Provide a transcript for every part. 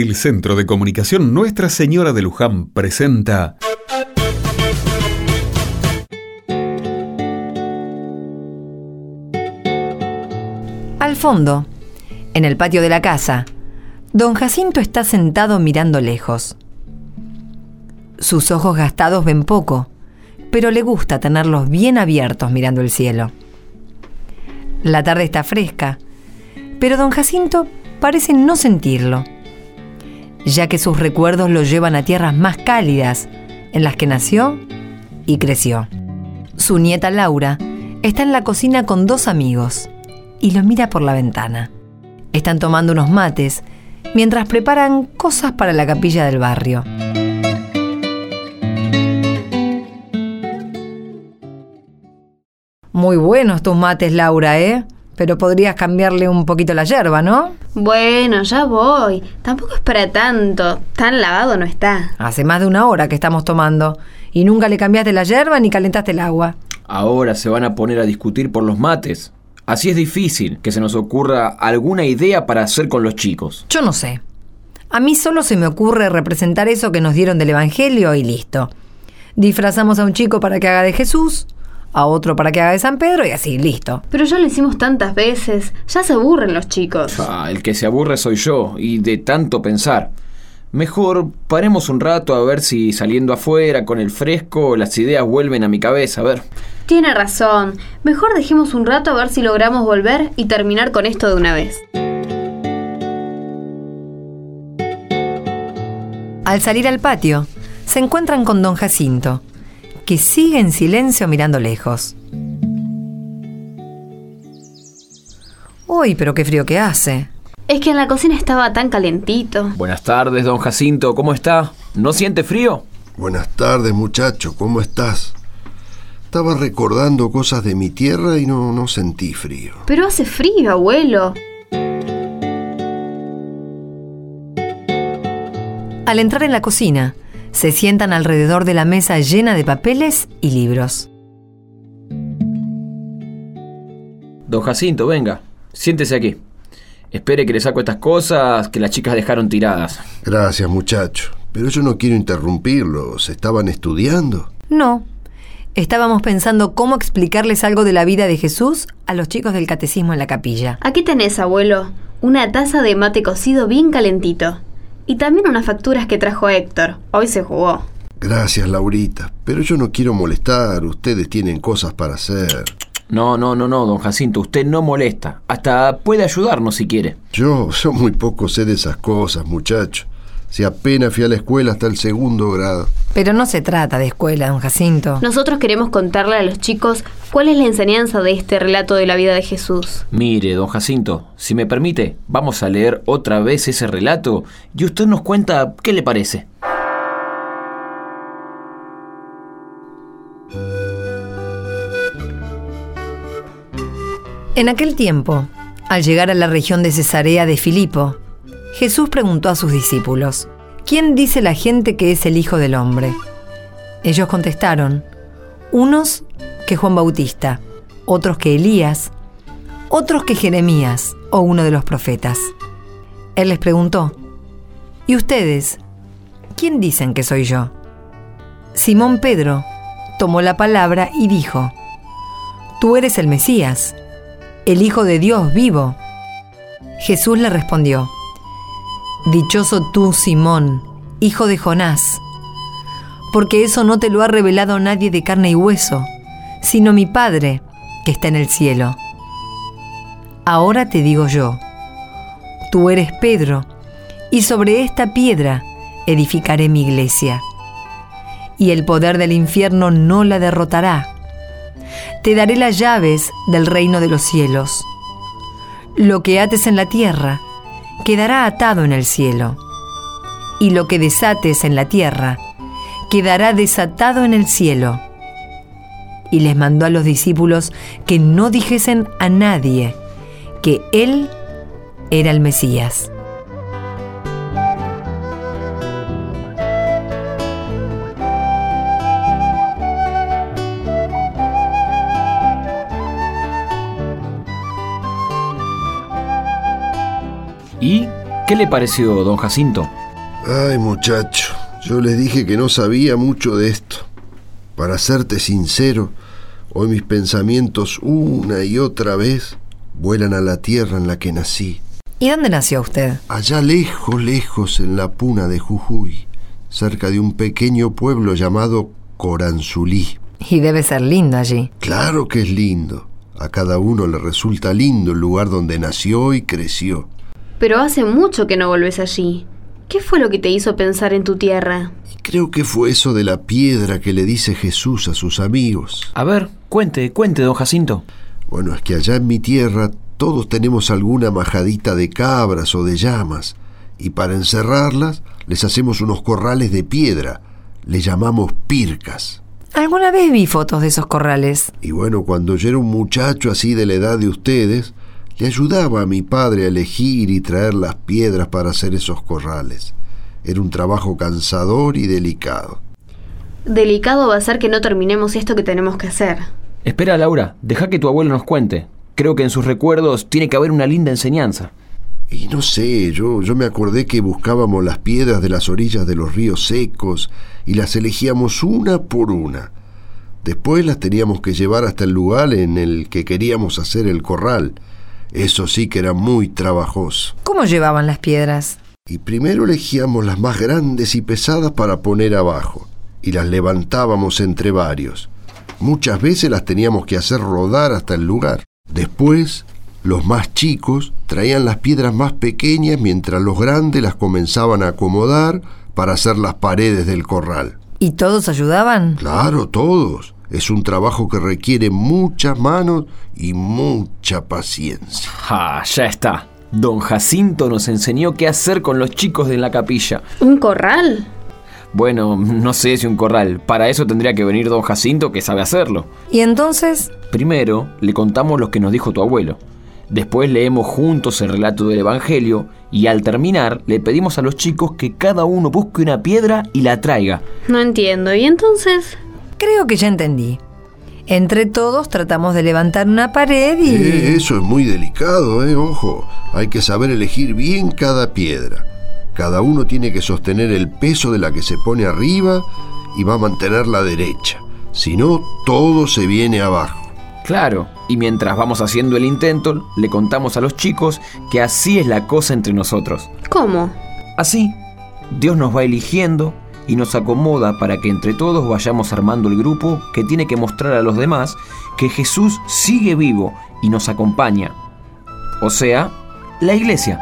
El Centro de Comunicación Nuestra Señora de Luján presenta Al fondo, en el patio de la casa, don Jacinto está sentado mirando lejos. Sus ojos gastados ven poco, pero le gusta tenerlos bien abiertos mirando el cielo. La tarde está fresca, pero don Jacinto parece no sentirlo, ya que sus recuerdos lo llevan a tierras más cálidas en las que nació y creció. Su nieta Laura está en la cocina con dos amigos y lo mira por la ventana. Están tomando unos mates mientras preparan cosas para la capilla del barrio. Muy buenos tus mates, Laura, ¿eh? Pero podrías cambiarle un poquito la yerba, ¿no? Bueno, ya voy. Tampoco es para tanto. Tan lavado no está. Hace más de una hora que estamos tomando. Y nunca le cambiaste la yerba ni calentaste el agua. Ahora se van a poner a discutir por los mates. Así es difícil que se nos ocurra alguna idea para hacer con los chicos. Yo no sé. A mí solo se me ocurre representar eso que nos dieron del Evangelio y listo. Disfrazamos a un chico para que haga de Jesús, a otro para que haga de San Pedro y así, listo. Pero ya lo hicimos tantas veces. Ya se aburren los chicos. Ah, el que se aburre soy yo, y de tanto pensar. Mejor paremos un rato a ver si saliendo afuera con el fresco las ideas vuelven a mi cabeza, a ver. Tiene razón. Mejor dejemos un rato a ver si logramos volver y terminar con esto de una vez. Al salir al patio, se encuentran con don Jacinto, que sigue en silencio mirando lejos. Uy, pero qué frío que hace. Es que en la cocina estaba tan calentito. Buenas tardes, don Jacinto, ¿cómo está? ¿No siente frío? Buenas tardes, muchacho, ¿cómo estás? Estaba recordando cosas de mi tierra y no, no sentí frío. Pero hace frío, abuelo. Al entrar en la cocina, se sientan alrededor de la mesa llena de papeles y libros. Don Jacinto, venga, siéntese aquí. Espere que le saco estas cosas que las chicas dejaron tiradas. Gracias, muchacho. Pero yo no quiero interrumpirlos. ¿Estaban estudiando? No, estábamos pensando cómo explicarles algo de la vida de Jesús a los chicos del catecismo en la capilla. Aquí tenés, abuelo. Una taza de mate cocido bien calentito. Y también unas facturas que trajo Héctor. Hoy se jugó. Gracias, Laurita. Pero yo no quiero molestar. Ustedes tienen cosas para hacer. No, no, no, no, don Jacinto, usted no molesta. Hasta puede ayudarnos si quiere. Yo, yo muy poco sé de esas cosas, muchacho. Si apenas fui a la escuela hasta el segundo grado. Pero no se trata de escuela, don Jacinto. Nosotros queremos contarle a los chicos cuál es la enseñanza de este relato de la vida de Jesús. Mire, don Jacinto, si me permite, vamos a leer otra vez ese relato y usted nos cuenta qué le parece. En aquel tiempo, al llegar a la región de Cesarea de Filipo, Jesús preguntó a sus discípulos, ¿quién dice la gente que es el Hijo del Hombre? Ellos contestaron, unos que Juan Bautista, otros que Elías, otros que Jeremías o uno de los profetas. Él les preguntó, ¿y ustedes? ¿Quién dicen que soy yo? Simón Pedro tomó la palabra y dijo, Tú eres el Mesías, el Hijo de Dios vivo. Jesús le respondió, Dichoso tú, Simón, hijo de Jonás, porque eso no te lo ha revelado nadie de carne y hueso, sino mi Padre que está en el cielo. Ahora te digo yo, tú eres Pedro, y sobre esta piedra edificaré mi iglesia, y el poder del infierno no la derrotará. Te daré las llaves del reino de los cielos. Lo que ates en la tierra, quedará atado en el cielo, y lo que desates en la tierra, quedará desatado en el cielo. Y les mandó a los discípulos que no dijesen a nadie que Él era el Mesías. ¿Qué le pareció, don Jacinto? Ay, muchacho, yo les dije que no sabía mucho de esto. Para serte sincero, hoy mis pensamientos una y otra vez vuelan a la tierra en la que nací. ¿Y dónde nació usted? Allá lejos, lejos, en la puna de Jujuy, cerca de un pequeño pueblo llamado Coranzulí. Y debe ser lindo allí. Claro que es lindo. A cada uno le resulta lindo el lugar donde nació y creció. Pero hace mucho que no volvés allí. ¿Qué fue lo que te hizo pensar en tu tierra? Y creo que fue eso de la piedra que le dice Jesús a sus amigos. A ver, cuente, cuente, don Jacinto. Bueno, es que allá en mi tierra todos tenemos alguna majadita de cabras o de llamas, y para encerrarlas les hacemos unos corrales de piedra. Le llamamos pircas. Alguna vez vi fotos de esos corrales. Y bueno, cuando yo era un muchacho así de la edad de ustedes, le ayudaba a mi padre a elegir y traer las piedras para hacer esos corrales. Era un trabajo cansador y delicado. Delicado va a ser que no terminemos esto que tenemos que hacer. Espera, Laura, deja que tu abuelo nos cuente. Creo que en sus recuerdos tiene que haber una linda enseñanza. Y no sé, yo, yo me acordé que buscábamos las piedras de las orillas de los ríos secos y las elegíamos una por una. Después las teníamos que llevar hasta el lugar en el que queríamos hacer el corral. Eso sí que era muy trabajoso. ¿Cómo llevaban las piedras? Y primero elegíamos las más grandes y pesadas para poner abajo, y las levantábamos entre varios. Muchas veces las teníamos que hacer rodar hasta el lugar. Después, los más chicos traían las piedras más pequeñas mientras los grandes las comenzaban a acomodar para hacer las paredes del corral. ¿Y todos ayudaban? Claro, todos. Es un trabajo que requiere muchas manos y mucha paciencia. Ah, ya está. Don Jacinto nos enseñó qué hacer con los chicos de la capilla. ¿Un corral? Bueno, no sé si un corral. Para eso tendría que venir don Jacinto que sabe hacerlo. ¿Y entonces? Primero le contamos lo que nos dijo tu abuelo. Después leemos juntos el relato del Evangelio y al terminar le pedimos a los chicos que cada uno busque una piedra y la traiga. No entiendo. ¿Y entonces? Creo que ya entendí. Entre todos tratamos de levantar una pared y... Eh, eso es muy delicado, ¿eh? Ojo, hay que saber elegir bien cada piedra. Cada uno tiene que sostener el peso de la que se pone arriba y va a mantenerla derecha. Si no, todo se viene abajo. Claro, y mientras vamos haciendo el intento, le contamos a los chicos que así es la cosa entre nosotros. ¿Cómo? Así, Dios nos va eligiendo y nos acomoda para que entre todos vayamos armando el grupo que tiene que mostrar a los demás que Jesús sigue vivo y nos acompaña. O sea, la iglesia.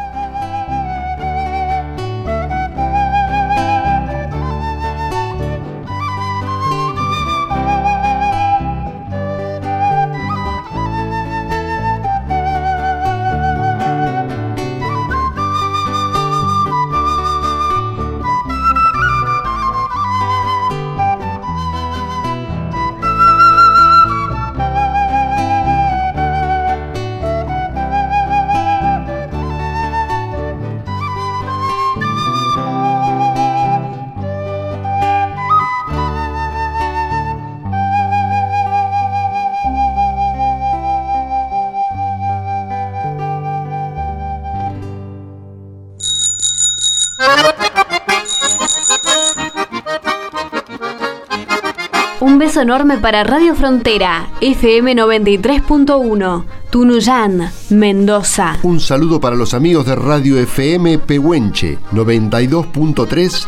Enorme para Radio Frontera, FM 93.1, Tunuyán, Mendoza. Un saludo para los amigos de Radio FM Pehuenche 92.3,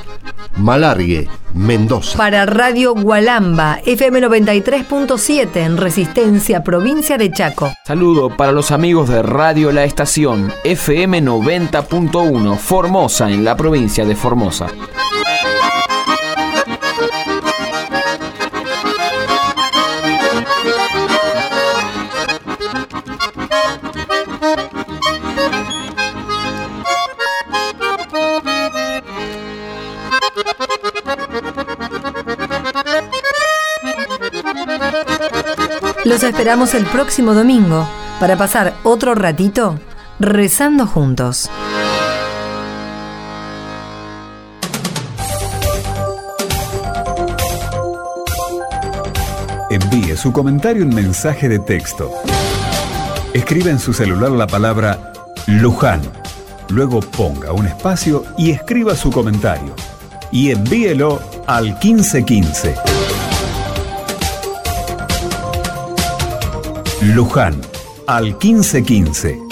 Malargue, Mendoza. Para Radio Gualamba, FM 93.7 en Resistencia, provincia de Chaco. Saludo para los amigos de Radio La Estación, FM 90.1, Formosa, en la provincia de Formosa. Los esperamos el próximo domingo para pasar otro ratito rezando juntos. Envíe su comentario en mensaje de texto. Escribe en su celular la palabra Luján luego ponga un espacio y escriba su comentario. Y envíelo al 1515. Luján, al 1515